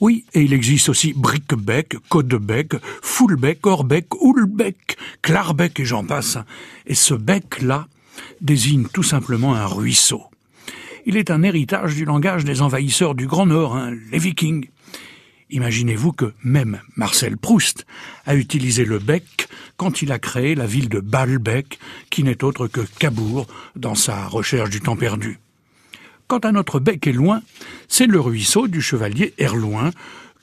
Oui, et il existe aussi Briquebec, Codebec, Foulbec, Orbec, Oulbec, Clarbec et j'en passe. Et ce bec-là désigne tout simplement un ruisseau. Il est un héritage du langage des envahisseurs du Grand Nord, hein, les Vikings. Imaginez-vous que même Marcel Proust a utilisé le bec quand il a créé la ville de Baalbec, qui n'est autre que Cabourg dans sa recherche du temps perdu. Quant à notre bec et loin, c'est le ruisseau du chevalier Erloin,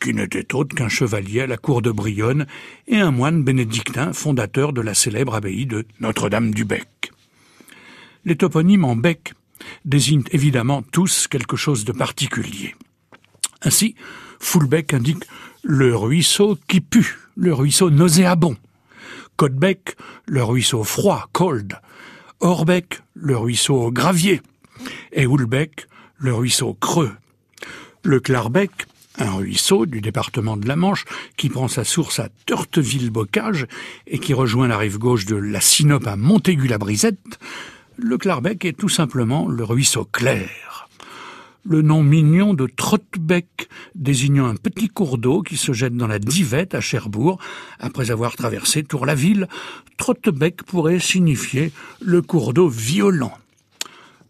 qui n'était autre qu'un chevalier à la cour de Brionne et un moine bénédictin fondateur de la célèbre abbaye de Notre-Dame du Bec. Les toponymes en bec désignent évidemment tous quelque chose de particulier. Ainsi, Foulbec indique le ruisseau qui pue, le ruisseau nauséabond. Codebec, le ruisseau froid, cold. Orbec, le ruisseau gravier et Houlbec, le ruisseau creux. Le Clarbec, un ruisseau du département de la Manche qui prend sa source à Turteville-Bocage et qui rejoint la rive gauche de la Sinope à Montaigu-la-Brisette, le Clarbec est tout simplement le ruisseau clair. Le nom mignon de Trottebec désignant un petit cours d'eau qui se jette dans la Divette à Cherbourg après avoir traversé Tour-la-Ville, Trottebec pourrait signifier le cours d'eau violent.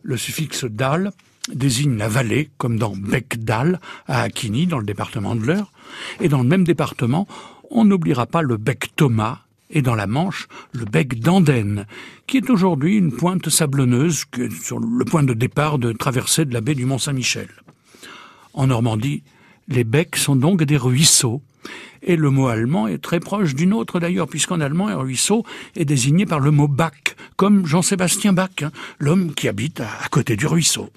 Le suffixe dal désigne la vallée, comme dans Bec-Dal, à Aquigny, dans le département de l'Eure. Et dans le même département, on n'oubliera pas le bec Thomas, et dans la Manche, le bec d'Andenne, qui est aujourd'hui une pointe sablonneuse sur le point de départ de traversée de la baie du Mont-Saint-Michel. En Normandie, les becs sont donc des ruisseaux, et le mot allemand est très proche d'une autre d'ailleurs, puisqu'en allemand, un ruisseau est désigné par le mot Bach, comme Jean-Sébastien Bach, hein, l'homme qui habite à côté du ruisseau.